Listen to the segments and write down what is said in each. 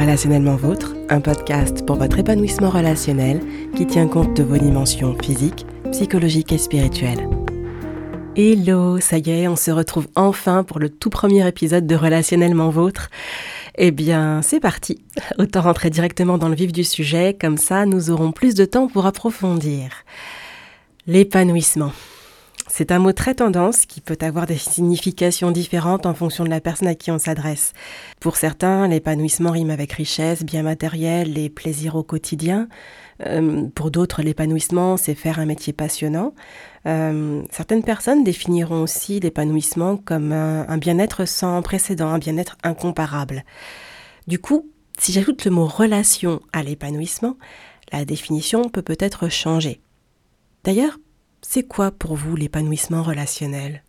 Relationnellement Vôtre, un podcast pour votre épanouissement relationnel qui tient compte de vos dimensions physiques, psychologiques et spirituelles. Hello, ça y est, on se retrouve enfin pour le tout premier épisode de Relationnellement Vôtre. Eh bien, c'est parti. Autant rentrer directement dans le vif du sujet, comme ça nous aurons plus de temps pour approfondir. L'épanouissement. C'est un mot très tendance qui peut avoir des significations différentes en fonction de la personne à qui on s'adresse. Pour certains, l'épanouissement rime avec richesse, bien matériel et plaisir au quotidien. Euh, pour d'autres, l'épanouissement, c'est faire un métier passionnant. Euh, certaines personnes définiront aussi l'épanouissement comme un bien-être sans précédent, un bien-être incomparable. Du coup, si j'ajoute le mot relation à l'épanouissement, la définition peut peut-être changer. D'ailleurs, c'est quoi pour vous l'épanouissement relationnel?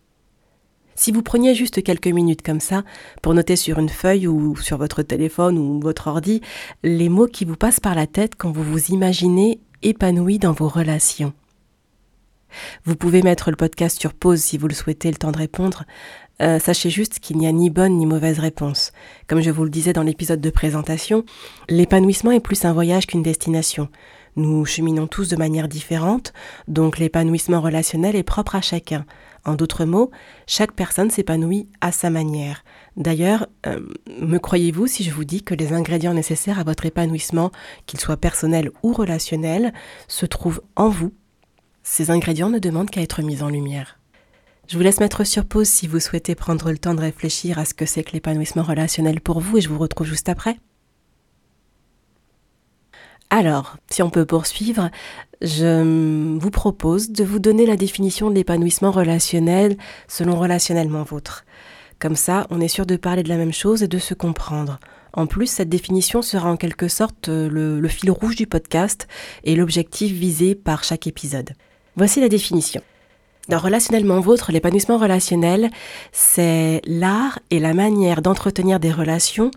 Si vous preniez juste quelques minutes comme ça pour noter sur une feuille ou sur votre téléphone ou votre ordi les mots qui vous passent par la tête quand vous vous imaginez épanoui dans vos relations. Vous pouvez mettre le podcast sur pause si vous le souhaitez, le temps de répondre. Euh, sachez juste qu'il n'y a ni bonne ni mauvaise réponse. Comme je vous le disais dans l'épisode de présentation, l'épanouissement est plus un voyage qu'une destination. Nous cheminons tous de manière différente, donc l'épanouissement relationnel est propre à chacun. En d'autres mots, chaque personne s'épanouit à sa manière. D'ailleurs, euh, me croyez-vous si je vous dis que les ingrédients nécessaires à votre épanouissement, qu'ils soient personnels ou relationnels, se trouvent en vous? Ces ingrédients ne demandent qu'à être mis en lumière. Je vous laisse mettre sur pause si vous souhaitez prendre le temps de réfléchir à ce que c'est que l'épanouissement relationnel pour vous et je vous retrouve juste après. Alors, si on peut poursuivre, je vous propose de vous donner la définition de l'épanouissement relationnel selon relationnellement vôtre. Comme ça, on est sûr de parler de la même chose et de se comprendre. En plus, cette définition sera en quelque sorte le, le fil rouge du podcast et l'objectif visé par chaque épisode. Voici la définition. Dans Relationnellement Vôtre, l'épanouissement relationnel, c'est l'art et la manière d'entretenir des relations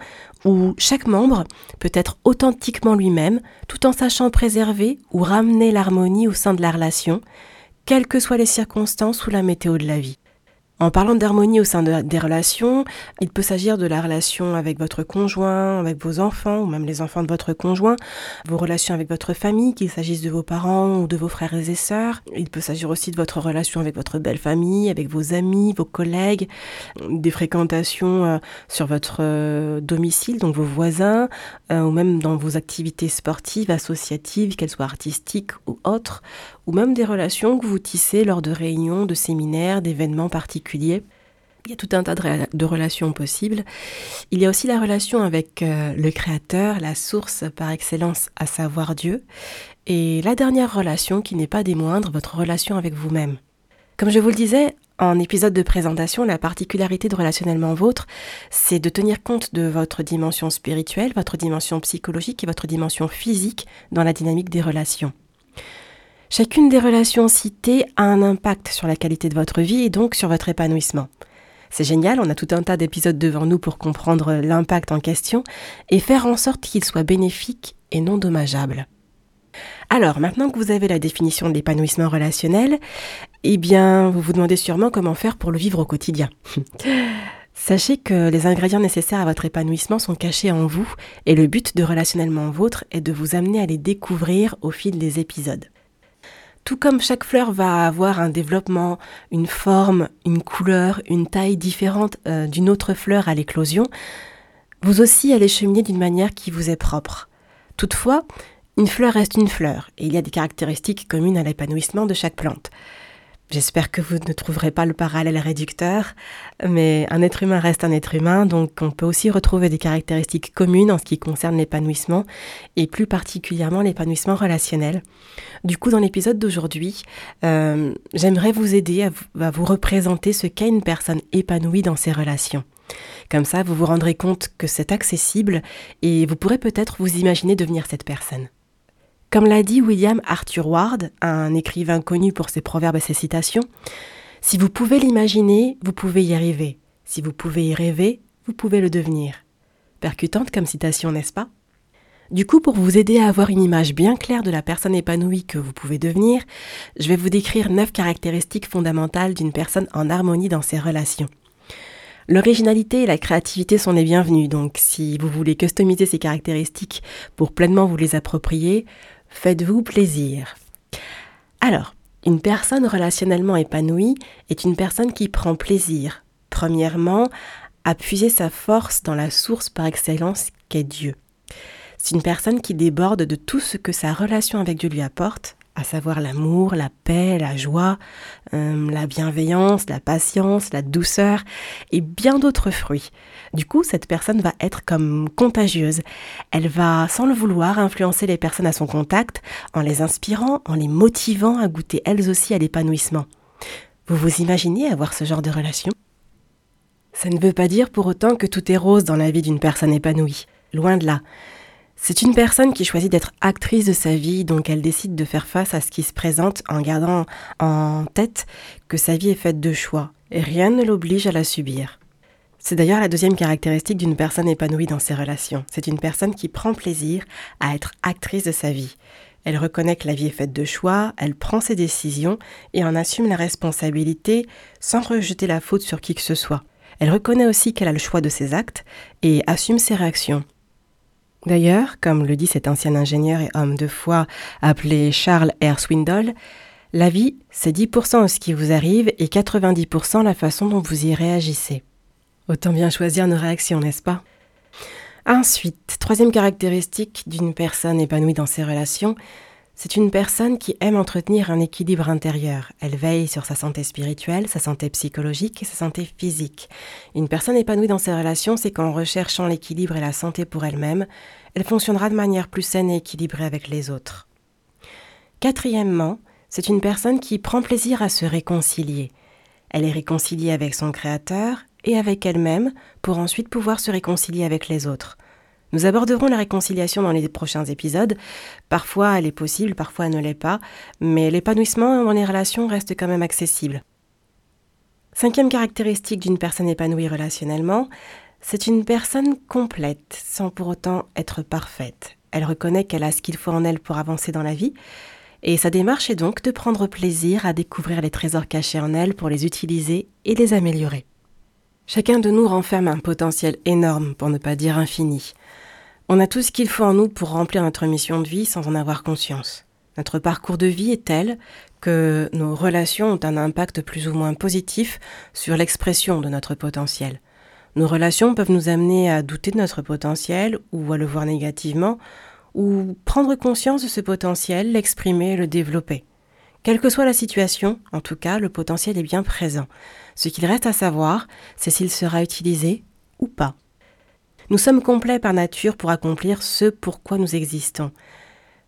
où chaque membre peut être authentiquement lui-même tout en sachant préserver ou ramener l'harmonie au sein de la relation, quelles que soient les circonstances ou la météo de la vie. En parlant d'harmonie au sein des relations, il peut s'agir de la relation avec votre conjoint, avec vos enfants ou même les enfants de votre conjoint, vos relations avec votre famille, qu'il s'agisse de vos parents ou de vos frères et sœurs. Il peut s'agir aussi de votre relation avec votre belle famille, avec vos amis, vos collègues, des fréquentations euh, sur votre euh, domicile, donc vos voisins, euh, ou même dans vos activités sportives, associatives, qu'elles soient artistiques ou autres, ou même des relations que vous tissez lors de réunions, de séminaires, d'événements particuliers. Il y a tout un tas de, relations possibles. Il y a aussi la relation avec euh, le Créateur, la source par excellence, à savoir Dieu. Et la dernière relation, qui n'est pas des moindres, votre relation avec vous-même. Comme je vous le disais, en épisode de présentation, la particularité de relationnellement vôtre, c'est de tenir compte de votre dimension spirituelle, votre dimension psychologique et votre dimension physique dans la dynamique des relations. Chacune des relations citées a un impact sur la qualité de votre vie et donc sur votre épanouissement. C'est génial, on a tout un tas d'épisodes devant nous pour comprendre l'impact en question et faire en sorte qu'il soit bénéfique et non dommageable. Alors, maintenant que vous avez la définition de l'épanouissement relationnel, eh bien, vous vous demandez sûrement comment faire pour le vivre au quotidien. Sachez que les ingrédients nécessaires à votre épanouissement sont cachés en vous et le but de relationnellement vôtre est de vous amener à les découvrir au fil des épisodes. Tout comme chaque fleur va avoir un développement, une forme, une couleur, une taille différente euh, d'une autre fleur à l'éclosion, vous aussi allez cheminer d'une manière qui vous est propre. Toutefois, une fleur reste une fleur, et il y a des caractéristiques communes à l'épanouissement de chaque plante. J'espère que vous ne trouverez pas le parallèle réducteur, mais un être humain reste un être humain, donc on peut aussi retrouver des caractéristiques communes en ce qui concerne l'épanouissement, et plus particulièrement l'épanouissement relationnel. Du coup, dans l'épisode d'aujourd'hui, euh, j'aimerais vous aider à vous, à vous représenter ce qu'est une personne épanouie dans ses relations. Comme ça, vous vous rendrez compte que c'est accessible et vous pourrez peut-être vous imaginer devenir cette personne. Comme l'a dit William Arthur Ward, un écrivain connu pour ses proverbes et ses citations, si vous pouvez l'imaginer, vous pouvez y arriver. Si vous pouvez y rêver, vous pouvez le devenir. Percutante comme citation, n'est-ce pas? Du coup, pour vous aider à avoir une image bien claire de la personne épanouie que vous pouvez devenir, je vais vous décrire neuf caractéristiques fondamentales d'une personne en harmonie dans ses relations. L'originalité et la créativité sont les bienvenues, donc si vous voulez customiser ces caractéristiques pour pleinement vous les approprier, faites-vous plaisir. Alors, une personne relationnellement épanouie est une personne qui prend plaisir, premièrement, à puiser sa force dans la source par excellence qu'est Dieu. C'est une personne qui déborde de tout ce que sa relation avec Dieu lui apporte, à savoir l'amour, la paix, la joie, euh, la bienveillance, la patience, la douceur et bien d'autres fruits. Du coup, cette personne va être comme contagieuse. Elle va, sans le vouloir, influencer les personnes à son contact en les inspirant, en les motivant à goûter elles aussi à l'épanouissement. Vous vous imaginez avoir ce genre de relation? Ça ne veut pas dire pour autant que tout est rose dans la vie d'une personne épanouie. Loin de là. C'est une personne qui choisit d'être actrice de sa vie, donc elle décide de faire face à ce qui se présente en gardant en tête que sa vie est faite de choix, et rien ne l'oblige à la subir. C'est d'ailleurs la deuxième caractéristique d'une personne épanouie dans ses relations. C'est une personne qui prend plaisir à être actrice de sa vie. Elle reconnaît que la vie est faite de choix, elle prend ses décisions et en assume la responsabilité sans rejeter la faute sur qui que ce soit. Elle reconnaît aussi qu'elle a le choix de ses actes et assume ses réactions. D'ailleurs, comme le dit cet ancien ingénieur et homme de foi appelé Charles R. Swindoll, la vie, c'est 10% ce qui vous arrive et 90% la façon dont vous y réagissez. Autant bien choisir nos réactions, n'est-ce pas? Ensuite, troisième caractéristique d'une personne épanouie dans ses relations, c'est une personne qui aime entretenir un équilibre intérieur. Elle veille sur sa santé spirituelle, sa santé psychologique et sa santé physique. Une personne épanouie dans ses relations, c'est qu'en recherchant l'équilibre et la santé pour elle-même, elle fonctionnera de manière plus saine et équilibrée avec les autres. Quatrièmement, c'est une personne qui prend plaisir à se réconcilier. Elle est réconciliée avec son Créateur et avec elle-même pour ensuite pouvoir se réconcilier avec les autres. Nous aborderons la réconciliation dans les prochains épisodes. Parfois elle est possible, parfois elle ne l'est pas, mais l'épanouissement dans les relations reste quand même accessible. Cinquième caractéristique d'une personne épanouie relationnellement, c'est une personne complète, sans pour autant être parfaite. Elle reconnaît qu'elle a ce qu'il faut en elle pour avancer dans la vie, et sa démarche est donc de prendre plaisir à découvrir les trésors cachés en elle pour les utiliser et les améliorer. Chacun de nous renferme un potentiel énorme, pour ne pas dire infini. On a tout ce qu'il faut en nous pour remplir notre mission de vie sans en avoir conscience. Notre parcours de vie est tel que nos relations ont un impact plus ou moins positif sur l'expression de notre potentiel. Nos relations peuvent nous amener à douter de notre potentiel ou à le voir négativement, ou prendre conscience de ce potentiel, l'exprimer et le développer. Quelle que soit la situation, en tout cas, le potentiel est bien présent. Ce qu'il reste à savoir, c'est s'il sera utilisé ou pas. Nous sommes complets par nature pour accomplir ce pourquoi nous existons.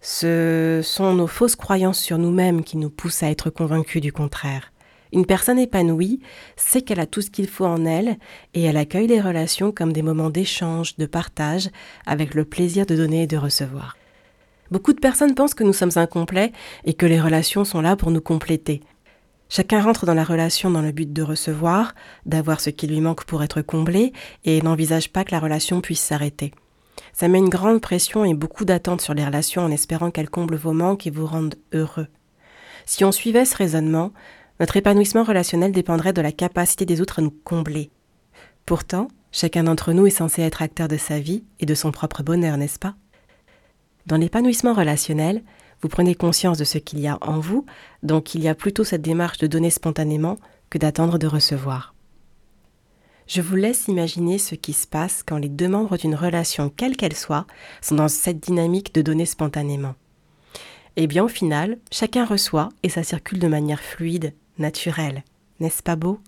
Ce sont nos fausses croyances sur nous-mêmes qui nous poussent à être convaincus du contraire. Une personne épanouie sait qu'elle a tout ce qu'il faut en elle et elle accueille les relations comme des moments d'échange, de partage, avec le plaisir de donner et de recevoir. Beaucoup de personnes pensent que nous sommes incomplets et que les relations sont là pour nous compléter. Chacun rentre dans la relation dans le but de recevoir, d'avoir ce qui lui manque pour être comblé, et n'envisage pas que la relation puisse s'arrêter. Ça met une grande pression et beaucoup d'attentes sur les relations en espérant qu'elles comblent vos manques et vous rendent heureux. Si on suivait ce raisonnement, notre épanouissement relationnel dépendrait de la capacité des autres à nous combler. Pourtant, chacun d'entre nous est censé être acteur de sa vie et de son propre bonheur, n'est-ce pas? Dans l'épanouissement relationnel, vous prenez conscience de ce qu'il y a en vous, donc il y a plutôt cette démarche de donner spontanément que d'attendre de recevoir. Je vous laisse imaginer ce qui se passe quand les deux membres d'une relation, quelle qu'elle soit, sont dans cette dynamique de donner spontanément. Eh bien au final, chacun reçoit et ça circule de manière fluide, naturelle. N'est-ce pas beau?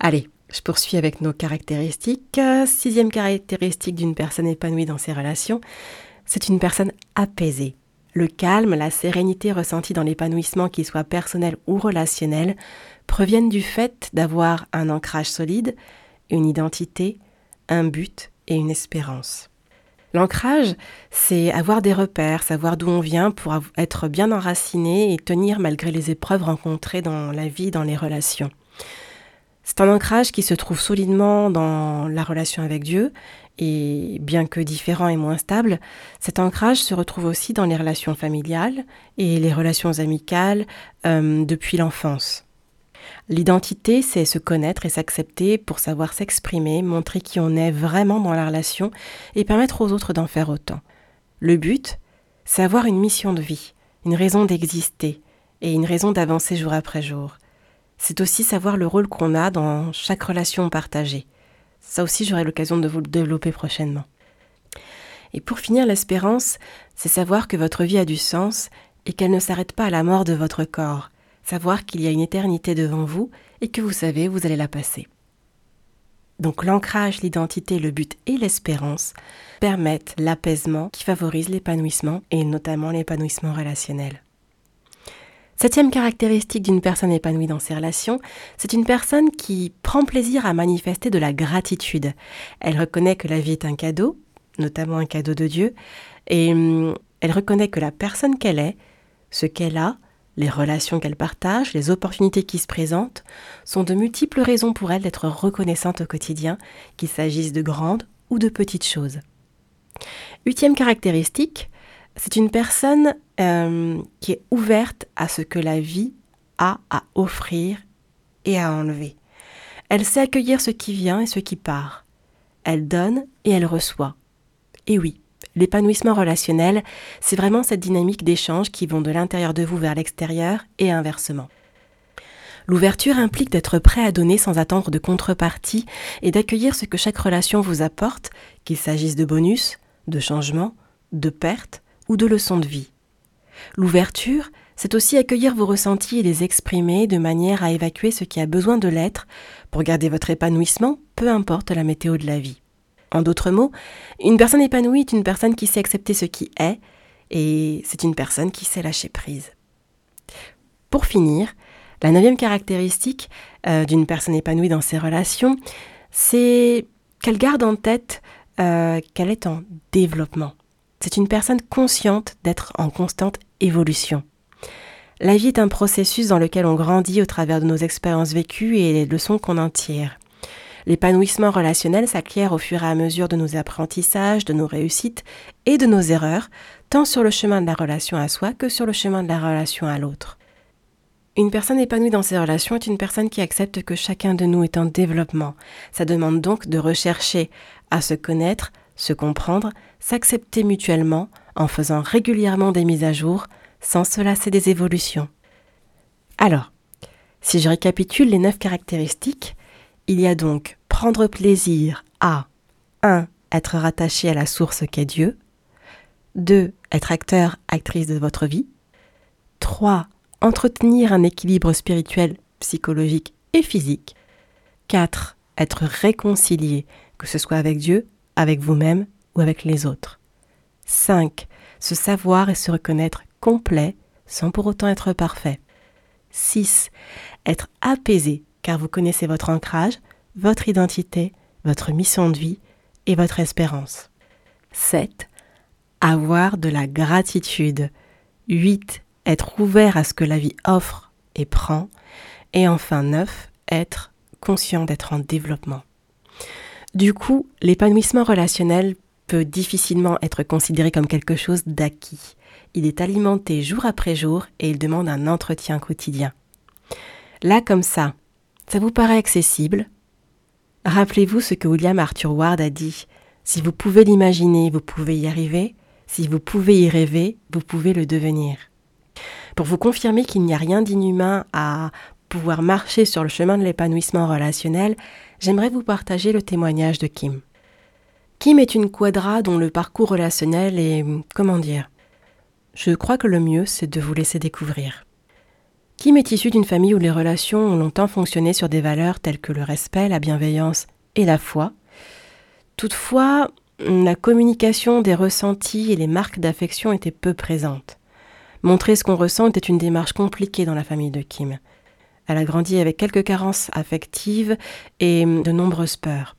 Allez, je poursuis avec nos caractéristiques. Sixième caractéristique d'une personne épanouie dans ses relations, c'est une personne apaisée. Le calme, la sérénité ressentie dans l'épanouissement, qu'il soit personnel ou relationnel, proviennent du fait d'avoir un ancrage solide, une identité, un but et une espérance. L'ancrage, c'est avoir des repères, savoir d'où on vient pour être bien enraciné et tenir malgré les épreuves rencontrées dans la vie, dans les relations. C'est un ancrage qui se trouve solidement dans la relation avec Dieu et bien que différent et moins stable, cet ancrage se retrouve aussi dans les relations familiales et les relations amicales euh, depuis l'enfance. L'identité, c'est se connaître et s'accepter pour savoir s'exprimer, montrer qui on est vraiment dans la relation et permettre aux autres d'en faire autant. Le but, c'est avoir une mission de vie, une raison d'exister et une raison d'avancer jour après jour. C'est aussi savoir le rôle qu'on a dans chaque relation partagée. Ça aussi, j'aurai l'occasion de vous le développer prochainement. Et pour finir, l'espérance, c'est savoir que votre vie a du sens et qu'elle ne s'arrête pas à la mort de votre corps, savoir qu'il y a une éternité devant vous et que vous savez, vous allez la passer. Donc l'ancrage, l'identité, le but et l'espérance permettent l'apaisement qui favorise l'épanouissement et notamment l'épanouissement relationnel. Septième caractéristique d'une personne épanouie dans ses relations, c'est une personne qui prend plaisir à manifester de la gratitude. Elle reconnaît que la vie est un cadeau, notamment un cadeau de Dieu, et hum, elle reconnaît que la personne qu'elle est, ce qu'elle a, les relations qu'elle partage, les opportunités qui se présentent, sont de multiples raisons pour elle d'être reconnaissante au quotidien, qu'il s'agisse de grandes ou de petites choses. Huitième caractéristique, c'est une personne euh, qui est ouverte à ce que la vie a à offrir et à enlever. Elle sait accueillir ce qui vient et ce qui part. Elle donne et elle reçoit. Et oui, l'épanouissement relationnel, c'est vraiment cette dynamique d'échange qui vont de l'intérieur de vous vers l'extérieur et inversement. L'ouverture implique d'être prêt à donner sans attendre de contrepartie et d'accueillir ce que chaque relation vous apporte, qu'il s'agisse de bonus, de changements, de pertes ou de leçons de vie. L'ouverture, c'est aussi accueillir vos ressentis et les exprimer de manière à évacuer ce qui a besoin de l'être pour garder votre épanouissement, peu importe la météo de la vie. En d'autres mots, une personne épanouie est une personne qui sait accepter ce qui est et c'est une personne qui sait lâcher prise. Pour finir, la neuvième caractéristique euh, d'une personne épanouie dans ses relations, c'est qu'elle garde en tête euh, qu'elle est en développement. C'est une personne consciente d'être en constante évolution. La vie est un processus dans lequel on grandit au travers de nos expériences vécues et les leçons qu'on en tire. L'épanouissement relationnel s'acquiert au fur et à mesure de nos apprentissages, de nos réussites et de nos erreurs, tant sur le chemin de la relation à soi que sur le chemin de la relation à l'autre. Une personne épanouie dans ses relations est une personne qui accepte que chacun de nous est en développement. Ça demande donc de rechercher à se connaître, se comprendre, s'accepter mutuellement en faisant régulièrement des mises à jour sans se lasser des évolutions. Alors, si je récapitule les neuf caractéristiques, il y a donc prendre plaisir à 1. Être rattaché à la source qu'est Dieu. 2. Être acteur, actrice de votre vie. 3. Entretenir un équilibre spirituel, psychologique et physique. 4. Être réconcilié, que ce soit avec Dieu, avec vous-même ou avec les autres. 5. Se savoir et se reconnaître complet sans pour autant être parfait. 6. Être apaisé car vous connaissez votre ancrage, votre identité, votre mission de vie et votre espérance. 7. Avoir de la gratitude. 8. Être ouvert à ce que la vie offre et prend. Et enfin 9. Être conscient d'être en développement. Du coup, l'épanouissement relationnel peut difficilement être considéré comme quelque chose d'acquis. Il est alimenté jour après jour et il demande un entretien quotidien. Là, comme ça, ça vous paraît accessible? Rappelez-vous ce que William Arthur Ward a dit. Si vous pouvez l'imaginer, vous pouvez y arriver. Si vous pouvez y rêver, vous pouvez le devenir. Pour vous confirmer qu'il n'y a rien d'inhumain à pouvoir marcher sur le chemin de l'épanouissement relationnel, j'aimerais vous partager le témoignage de Kim. Kim est une quadra dont le parcours relationnel est, comment dire, je crois que le mieux c'est de vous laisser découvrir. Kim est issue d'une famille où les relations ont longtemps fonctionné sur des valeurs telles que le respect, la bienveillance et la foi? Toutefois, la communication des ressentis et les marques d'affection étaient peu présentes. Montrer ce qu'on ressent était une démarche compliquée dans la famille de Kim. Elle a grandi avec quelques carences affectives et de nombreuses peurs.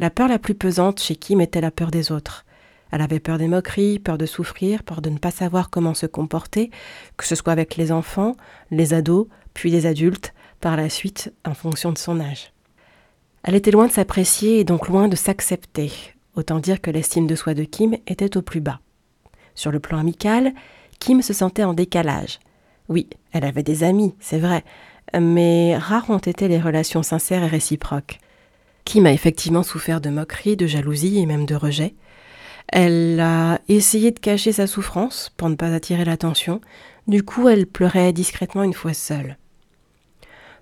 La peur la plus pesante chez Kim était la peur des autres. Elle avait peur des moqueries, peur de souffrir, peur de ne pas savoir comment se comporter, que ce soit avec les enfants, les ados, puis les adultes, par la suite en fonction de son âge. Elle était loin de s'apprécier et donc loin de s'accepter. Autant dire que l'estime de soi de Kim était au plus bas. Sur le plan amical, Kim se sentait en décalage. Oui, elle avait des amis, c'est vrai, mais rares ont été les relations sincères et réciproques. Kim a effectivement souffert de moqueries, de jalousie et même de rejet. Elle a essayé de cacher sa souffrance pour ne pas attirer l'attention. Du coup, elle pleurait discrètement une fois seule.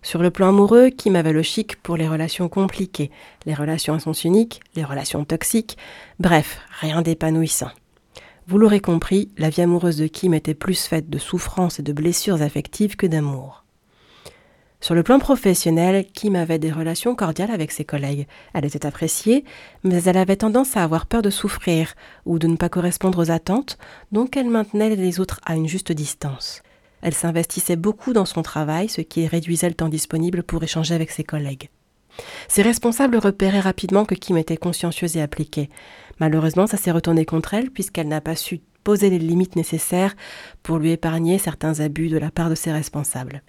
Sur le plan amoureux, Kim avait le chic pour les relations compliquées, les relations à sens unique, les relations toxiques, bref, rien d'épanouissant. Vous l'aurez compris, la vie amoureuse de Kim était plus faite de souffrances et de blessures affectives que d'amour. Sur le plan professionnel, Kim avait des relations cordiales avec ses collègues. Elle était appréciée, mais elle avait tendance à avoir peur de souffrir ou de ne pas correspondre aux attentes, donc elle maintenait les autres à une juste distance. Elle s'investissait beaucoup dans son travail, ce qui réduisait le temps disponible pour échanger avec ses collègues. Ses responsables repéraient rapidement que Kim était consciencieuse et appliquée. Malheureusement, ça s'est retourné contre elle puisqu'elle n'a pas su poser les limites nécessaires pour lui épargner certains abus de la part de ses responsables.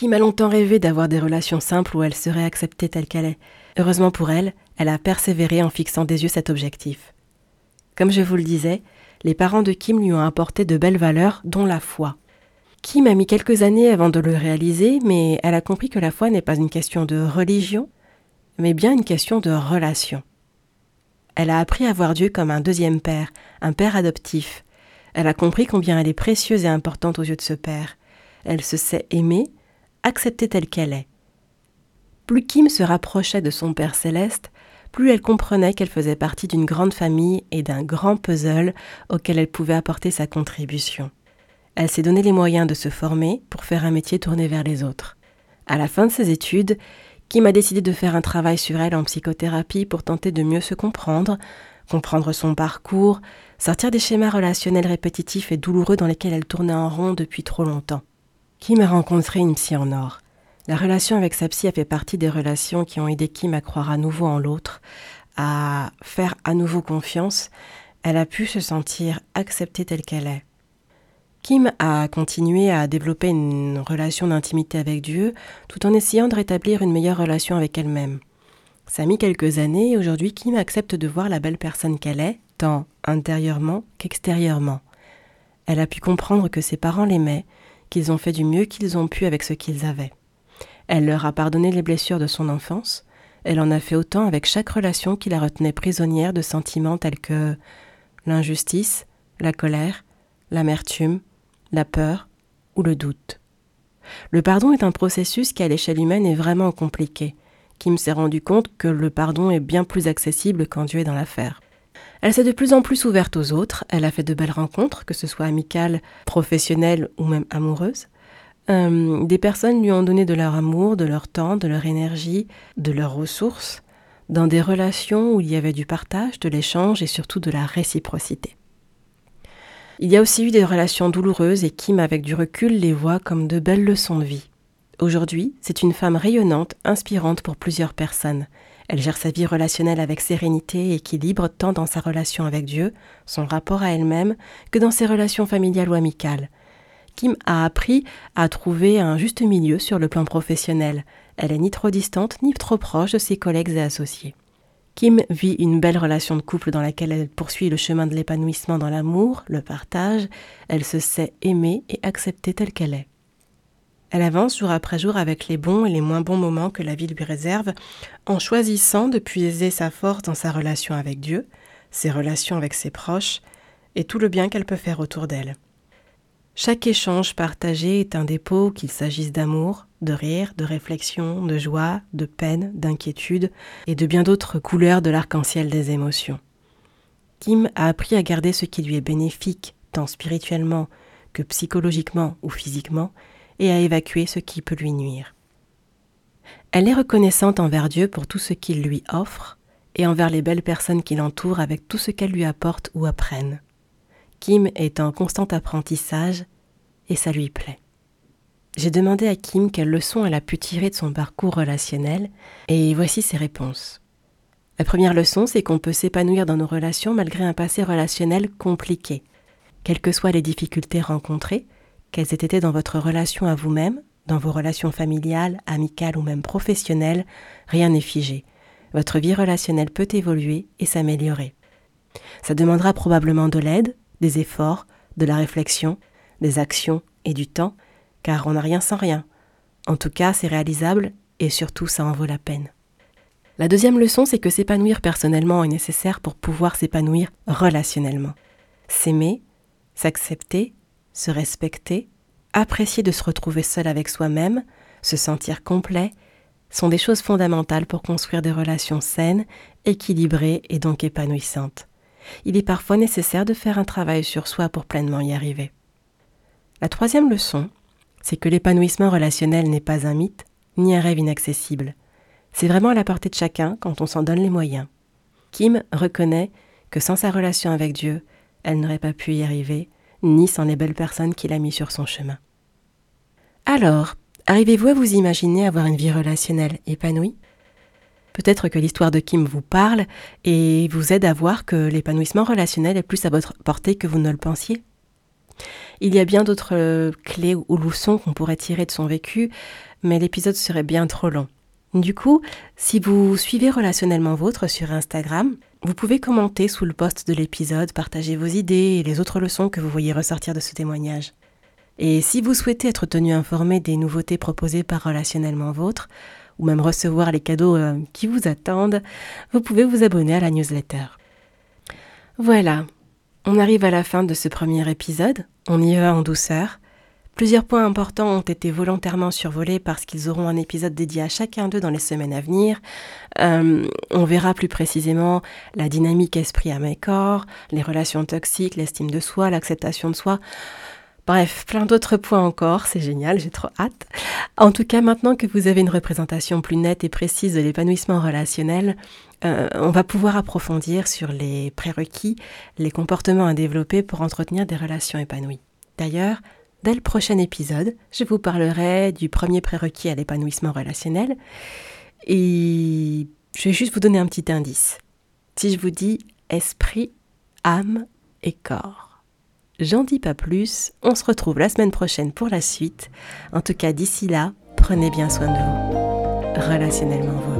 Kim a longtemps rêvé d'avoir des relations simples où elle serait acceptée telle qu'elle est. Heureusement pour elle, elle a persévéré en fixant des yeux cet objectif. Comme je vous le disais, les parents de Kim lui ont apporté de belles valeurs, dont la foi. Kim a mis quelques années avant de le réaliser, mais elle a compris que la foi n'est pas une question de religion, mais bien une question de relation. Elle a appris à voir Dieu comme un deuxième père, un père adoptif. Elle a compris combien elle est précieuse et importante aux yeux de ce père. Elle se sait aimée, acceptée telle qu'elle est. Plus Kim se rapprochait de son Père céleste, plus elle comprenait qu'elle faisait partie d'une grande famille et d'un grand puzzle auquel elle pouvait apporter sa contribution. Elle s'est donné les moyens de se former pour faire un métier tourné vers les autres. À la fin de ses études, Kim a décidé de faire un travail sur elle en psychothérapie pour tenter de mieux se comprendre, comprendre son parcours, sortir des schémas relationnels répétitifs et douloureux dans lesquels elle tournait en rond depuis trop longtemps. Kim a rencontré une psy en or? La relation avec sa psy a fait partie des relations qui ont aidé Kim à croire à nouveau en l'autre, à faire à nouveau confiance. Elle a pu se sentir acceptée telle qu'elle est. Kim a continué à développer une relation d'intimité avec Dieu tout en essayant de rétablir une meilleure relation avec elle-même. Ça a mis quelques années et aujourd'hui Kim accepte de voir la belle personne qu'elle est, tant intérieurement qu'extérieurement. Elle a pu comprendre que ses parents l'aimaient, qu'ils ont fait du mieux qu'ils ont pu avec ce qu'ils avaient. Elle leur a pardonné les blessures de son enfance, elle en a fait autant avec chaque relation qui la retenait prisonnière de sentiments tels que l'injustice, la colère, l'amertume, la peur ou le doute. Le pardon est un processus qui à l'échelle humaine est vraiment compliqué. Kim s'est rendu compte que le pardon est bien plus accessible quand Dieu est dans l'affaire. Elle s'est de plus en plus ouverte aux autres, elle a fait de belles rencontres, que ce soit amicales, professionnelles ou même amoureuses. Euh, des personnes lui ont donné de leur amour, de leur temps, de leur énergie, de leurs ressources, dans des relations où il y avait du partage, de l'échange et surtout de la réciprocité. Il y a aussi eu des relations douloureuses et Kim, avec du recul, les voit comme de belles leçons de vie. Aujourd'hui, c'est une femme rayonnante, inspirante pour plusieurs personnes. Elle gère sa vie relationnelle avec sérénité et équilibre tant dans sa relation avec Dieu, son rapport à elle-même, que dans ses relations familiales ou amicales. Kim a appris à trouver un juste milieu sur le plan professionnel. Elle est ni trop distante ni trop proche de ses collègues et associés. Kim vit une belle relation de couple dans laquelle elle poursuit le chemin de l'épanouissement dans l'amour, le partage, elle se sait aimer et accepter telle qu'elle est. Elle avance jour après jour avec les bons et les moins bons moments que la vie lui réserve, en choisissant de puiser sa force dans sa relation avec Dieu, ses relations avec ses proches, et tout le bien qu'elle peut faire autour d'elle. Chaque échange partagé est un dépôt, qu'il s'agisse d'amour, de rire, de réflexion, de joie, de peine, d'inquiétude et de bien d'autres couleurs de l'arc-en-ciel des émotions. Kim a appris à garder ce qui lui est bénéfique, tant spirituellement que psychologiquement ou physiquement, et à évacuer ce qui peut lui nuire. Elle est reconnaissante envers Dieu pour tout ce qu'il lui offre et envers les belles personnes qui l'entourent avec tout ce qu'elles lui apportent ou apprennent. Kim est en constant apprentissage et ça lui plaît. J'ai demandé à Kim quelles leçons elle a pu tirer de son parcours relationnel, et voici ses réponses. La première leçon, c'est qu'on peut s'épanouir dans nos relations malgré un passé relationnel compliqué. Quelles que soient les difficultés rencontrées, qu'elles aient été dans votre relation à vous-même, dans vos relations familiales, amicales ou même professionnelles, rien n'est figé. Votre vie relationnelle peut évoluer et s'améliorer. Ça demandera probablement de l'aide, des efforts, de la réflexion, des actions et du temps, car on n'a rien sans rien. En tout cas, c'est réalisable et surtout, ça en vaut la peine. La deuxième leçon, c'est que s'épanouir personnellement est nécessaire pour pouvoir s'épanouir relationnellement. S'aimer, s'accepter, se respecter, apprécier de se retrouver seul avec soi-même, se sentir complet, sont des choses fondamentales pour construire des relations saines, équilibrées et donc épanouissantes. Il est parfois nécessaire de faire un travail sur soi pour pleinement y arriver. La troisième leçon, c'est que l'épanouissement relationnel n'est pas un mythe, ni un rêve inaccessible. C'est vraiment à la portée de chacun quand on s'en donne les moyens. Kim reconnaît que sans sa relation avec Dieu, elle n'aurait pas pu y arriver, ni sans les belles personnes qu'il a mis sur son chemin. Alors, arrivez-vous à vous imaginer avoir une vie relationnelle épanouie? Peut-être que l'histoire de Kim vous parle et vous aide à voir que l'épanouissement relationnel est plus à votre portée que vous ne le pensiez. Il y a bien d'autres clés ou leçons qu'on pourrait tirer de son vécu, mais l'épisode serait bien trop long. Du coup, si vous suivez relationnellement vôtre sur Instagram, vous pouvez commenter sous le post de l'épisode, partager vos idées et les autres leçons que vous voyez ressortir de ce témoignage. Et si vous souhaitez être tenu informé des nouveautés proposées par Relationnellement Vôtre, ou même recevoir les cadeaux euh, qui vous attendent, vous pouvez vous abonner à la newsletter. Voilà, on arrive à la fin de ce premier épisode, on y va en douceur. Plusieurs points importants ont été volontairement survolés parce qu'ils auront un épisode dédié à chacun d'eux dans les semaines à venir. Euh, on verra plus précisément la dynamique esprit à corps, les relations toxiques, l'estime de soi, l'acceptation de soi. Bref, plein d'autres points encore, c'est génial, j'ai trop hâte. En tout cas, maintenant que vous avez une représentation plus nette et précise de l'épanouissement relationnel, euh, on va pouvoir approfondir sur les prérequis, les comportements à développer pour entretenir des relations épanouies. D'ailleurs, Dès le prochain épisode, je vous parlerai du premier prérequis à l'épanouissement relationnel. Et je vais juste vous donner un petit indice. Si je vous dis esprit, âme et corps. J'en dis pas plus, on se retrouve la semaine prochaine pour la suite. En tout cas, d'ici là, prenez bien soin de vous. Relationnellement vous.